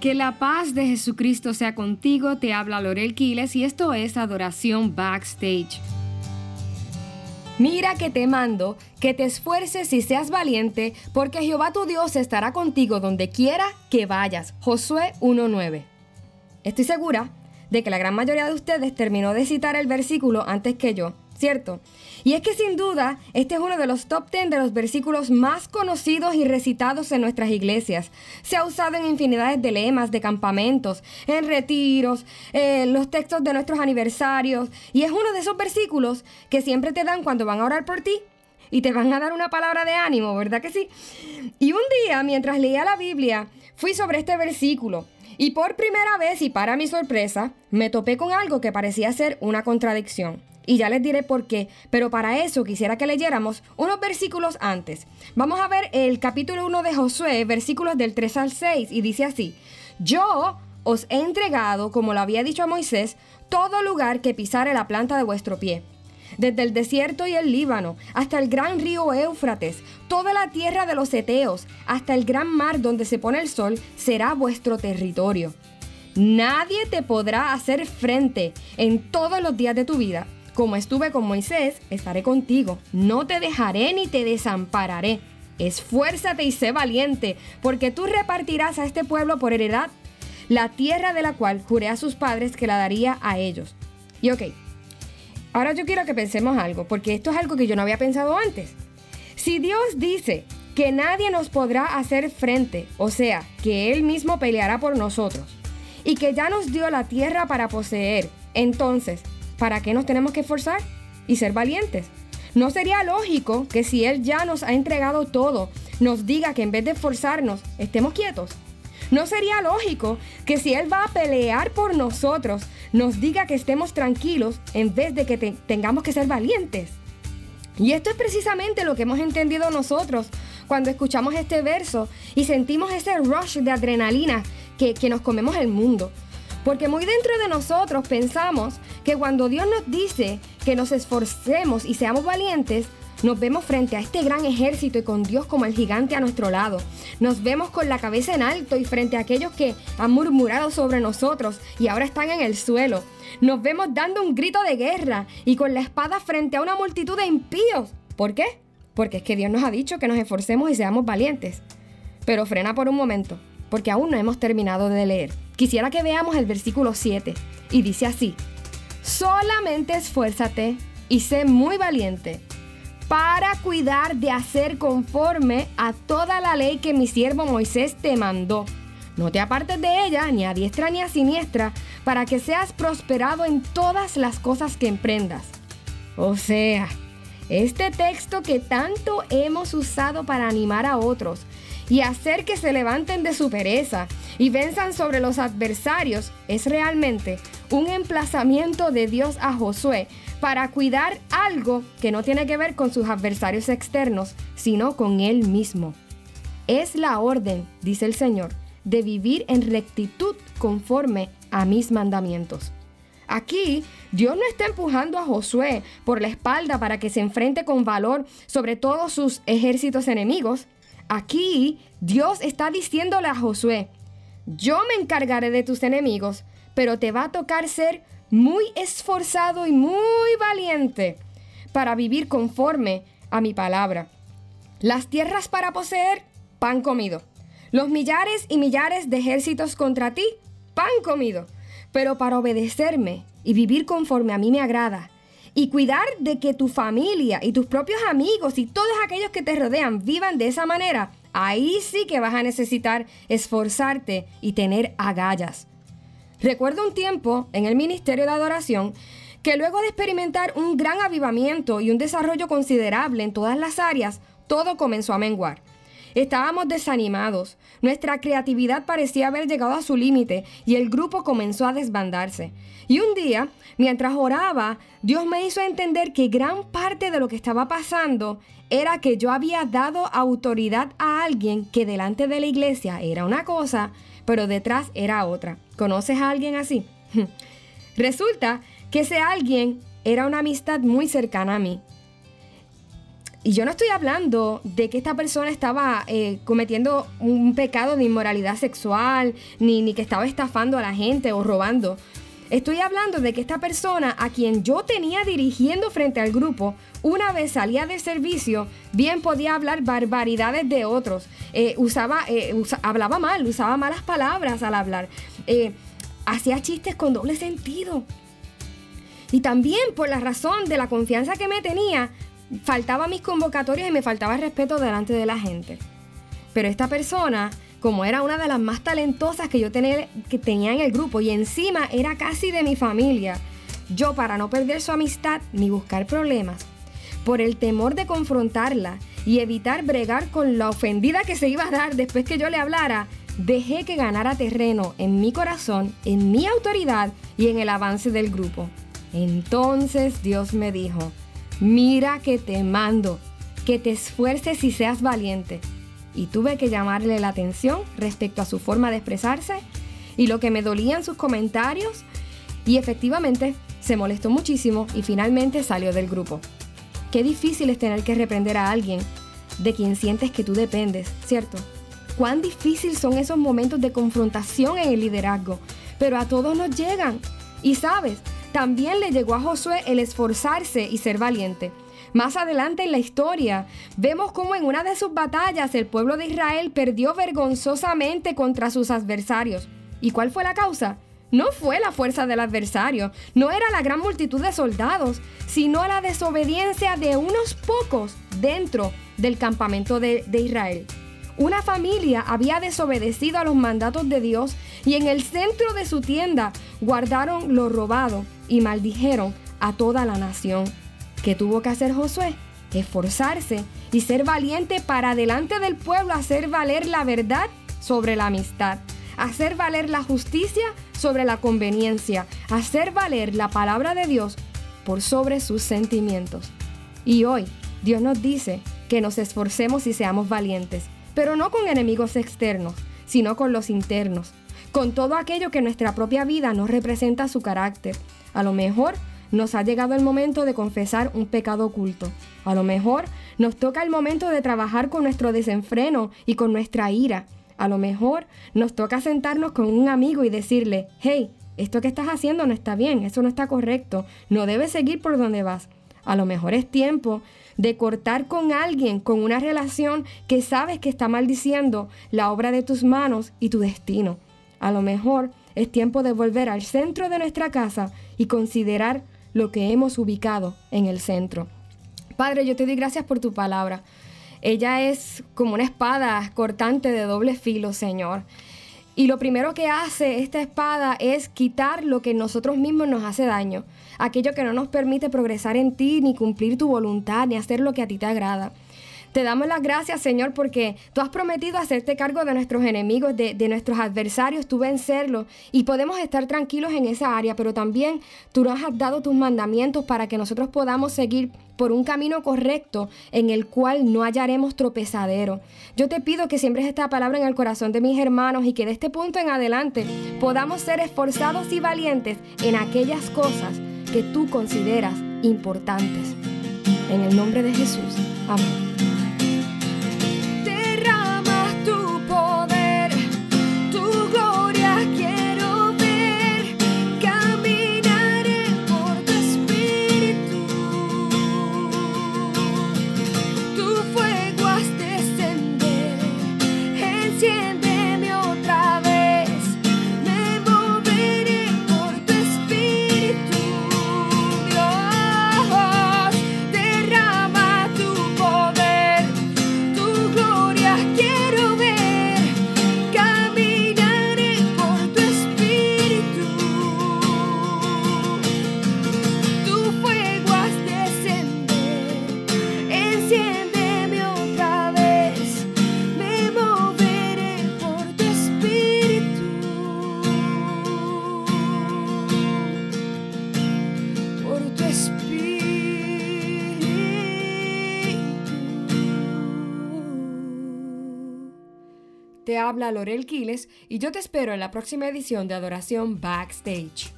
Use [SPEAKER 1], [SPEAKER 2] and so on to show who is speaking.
[SPEAKER 1] Que la paz de Jesucristo sea contigo, te habla Lorel Quiles y esto es Adoración Backstage.
[SPEAKER 2] Mira que te mando, que te esfuerces y seas valiente, porque Jehová tu Dios estará contigo donde quiera que vayas. Josué 1.9. Estoy segura de que la gran mayoría de ustedes terminó de citar el versículo antes que yo, ¿cierto? Y es que sin duda, este es uno de los top 10 de los versículos más conocidos y recitados en nuestras iglesias. Se ha usado en infinidades de lemas, de campamentos, en retiros, en los textos de nuestros aniversarios. Y es uno de esos versículos que siempre te dan cuando van a orar por ti. Y te van a dar una palabra de ánimo, ¿verdad que sí? Y un día, mientras leía la Biblia, fui sobre este versículo. Y por primera vez, y para mi sorpresa, me topé con algo que parecía ser una contradicción y ya les diré por qué, pero para eso quisiera que leyéramos unos versículos antes. Vamos a ver el capítulo 1 de Josué, versículos del 3 al 6, y dice así, yo os he entregado, como lo había dicho a Moisés, todo lugar que pisare la planta de vuestro pie. Desde el desierto y el Líbano hasta el gran río Éufrates, toda la tierra de los Eteos, hasta el gran mar donde se pone el sol, será vuestro territorio. Nadie te podrá hacer frente en todos los días de tu vida como estuve con Moisés, estaré contigo. No te dejaré ni te desampararé. Esfuérzate y sé valiente, porque tú repartirás a este pueblo por heredad la tierra de la cual juré a sus padres que la daría a ellos. Y ok, ahora yo quiero que pensemos algo, porque esto es algo que yo no había pensado antes. Si Dios dice que nadie nos podrá hacer frente, o sea, que Él mismo peleará por nosotros, y que ya nos dio la tierra para poseer, entonces, ¿para qué nos tenemos que esforzar y ser valientes? ¿No sería lógico que si Él ya nos ha entregado todo, nos diga que en vez de esforzarnos, estemos quietos? ¿No sería lógico que si Él va a pelear por nosotros, nos diga que estemos tranquilos en vez de que tengamos que ser valientes? Y esto es precisamente lo que hemos entendido nosotros cuando escuchamos este verso y sentimos ese rush de adrenalina que, nos comemos el mundo. Porque muy dentro de nosotros pensamos que cuando Dios nos dice que nos esforcemos y seamos valientes, nos vemos frente a este gran ejército y con Dios como el gigante a nuestro lado. Nos vemos con la cabeza en alto y frente a aquellos que han murmurado sobre nosotros y ahora están en el suelo. Nos vemos dando un grito de guerra y con la espada frente a una multitud de impíos. ¿Por qué? Porque es que Dios nos ha dicho que nos esforcemos y seamos valientes. Pero frena por un momento, porque aún no hemos terminado de leer. Quisiera que veamos el versículo 7 y dice así, solamente esfuérzate y sé muy valiente para cuidar de hacer conforme a toda la ley que mi siervo Moisés te mandó. No te apartes de ella, ni a diestra ni a siniestra, para que seas prosperado en todas las cosas que emprendas. O sea, este texto que tanto hemos usado para animar a otros, y hacer que se levanten de su pereza y venzan sobre los adversarios es realmente un emplazamiento de Dios a Josué para cuidar algo que no tiene que ver con sus adversarios externos, sino con él mismo. Es la orden, dice el Señor, de vivir en rectitud conforme a mis mandamientos. Aquí Dios no está empujando a Josué por la espalda para que se enfrente con valor sobre todos sus ejércitos enemigos. Aquí Dios está diciéndole a Josué, yo me encargaré de tus enemigos, pero te va a tocar ser muy esforzado y muy valiente para vivir conforme a mi palabra. Las tierras para poseer, pan comido. Los millares y millares de ejércitos contra ti, pan comido. Pero para obedecerme y vivir conforme a mí me agrada, y cuidar de que tu familia y tus propios amigos y todos aquellos que te rodean vivan de esa manera, ahí sí que vas a necesitar esforzarte y tener agallas. Recuerdo un tiempo en el Ministerio de Adoración que luego de experimentar un gran avivamiento y un desarrollo considerable en todas las áreas, todo comenzó a menguar. Estábamos desanimados, nuestra creatividad parecía haber llegado a su límite y el grupo comenzó a desbandarse. Y un día, mientras oraba, Dios me hizo entender que gran parte de lo que estaba pasando era que yo había dado autoridad a alguien que delante de la iglesia era una cosa, pero detrás era otra. ¿Conoces a alguien así? Resulta que ese alguien era una amistad muy cercana a mí. Y yo no estoy hablando de que esta persona estaba eh, cometiendo un pecado de inmoralidad sexual, ni, ni que estaba estafando a la gente o robando. Estoy hablando de que esta persona a quien yo tenía dirigiendo frente al grupo, una vez salía del servicio, bien podía hablar barbaridades de otros. Eh, usaba, eh, hablaba mal, usaba malas palabras al hablar. Hacía chistes con doble sentido. Y también por la razón de la confianza que me tenía, faltaba mis convocatorias y me faltaba respeto delante de la gente. Pero esta persona como era una de las más talentosas que yo tenía, que tenía en el grupo y encima era casi de mi familia, yo para no perder su amistad ni buscar problemas, por el temor de confrontarla y evitar bregar con la ofendida que se iba a dar después que yo le hablara, dejé que ganara terreno en mi corazón, en mi autoridad y en el avance del grupo. Entonces Dios me dijo, mira que te mando, que te esfuerces y seas valiente y tuve que llamarle la atención respecto a su forma de expresarse y lo que me dolían sus comentarios y efectivamente se molestó muchísimo y finalmente salió del grupo. Qué difícil es tener que reprender a alguien de quien sientes que tú dependes, ¿cierto? Cuán difícil son esos momentos de confrontación en el liderazgo, pero a todos nos llegan. Y sabes, también le llegó a Josué el esforzarse y ser valiente. Más adelante en la historia, vemos cómo en una de sus batallas el pueblo de Israel perdió vergonzosamente contra sus adversarios. ¿Y cuál fue la causa? No fue la fuerza del adversario, no era la gran multitud de soldados, sino la desobediencia de unos pocos dentro del campamento de, Israel. Una familia había desobedecido a los mandatos de Dios y en el centro de su tienda guardaron lo robado y maldijeron a toda la nación. ¿Qué tuvo que hacer Josué? Esforzarse y ser valiente para delante del pueblo hacer valer la verdad sobre la amistad, hacer valer la justicia sobre la conveniencia, hacer valer la palabra de Dios por sobre sus sentimientos. Y hoy Dios nos dice que nos esforcemos y seamos valientes, pero no con enemigos externos, sino con los internos, con todo aquello que nuestra propia vida nos representa su carácter. A lo mejor nos ha llegado el momento de confesar un pecado oculto. A lo mejor nos toca el momento de trabajar con nuestro desenfreno y con nuestra ira. A lo mejor nos toca sentarnos con un amigo y decirle, hey, esto que estás haciendo no está bien, eso no está correcto, no debes seguir por donde vas. A lo mejor es tiempo de cortar con alguien, con una relación que sabes que está maldiciendo la obra de tus manos y tu destino. A lo mejor es tiempo de volver al centro de nuestra casa y considerar lo que hemos ubicado en el centro. Padre, yo te doy gracias por tu palabra. Ella es como una espada cortante de doble filo, Señor. Y lo primero que hace esta espada es quitar lo que nosotros mismos nos hace daño, aquello que no nos permite progresar en ti, ni cumplir tu voluntad, ni hacer lo que a ti te agrada. Te damos las gracias, Señor, porque tú has prometido hacerte cargo de nuestros enemigos, de, nuestros adversarios, tú vencerlos y podemos estar tranquilos en esa área, pero también tú nos has dado tus mandamientos para que nosotros podamos seguir por un camino correcto en el cual no hallaremos tropezadero. Yo te pido que siembres esta palabra en el corazón de mis hermanos y que de este punto en adelante podamos ser esforzados y valientes en aquellas cosas que tú consideras importantes. En el nombre de Jesús. Amén. 见。Te habla Lorel Quiles y yo te espero en la próxima edición de Adoración Backstage.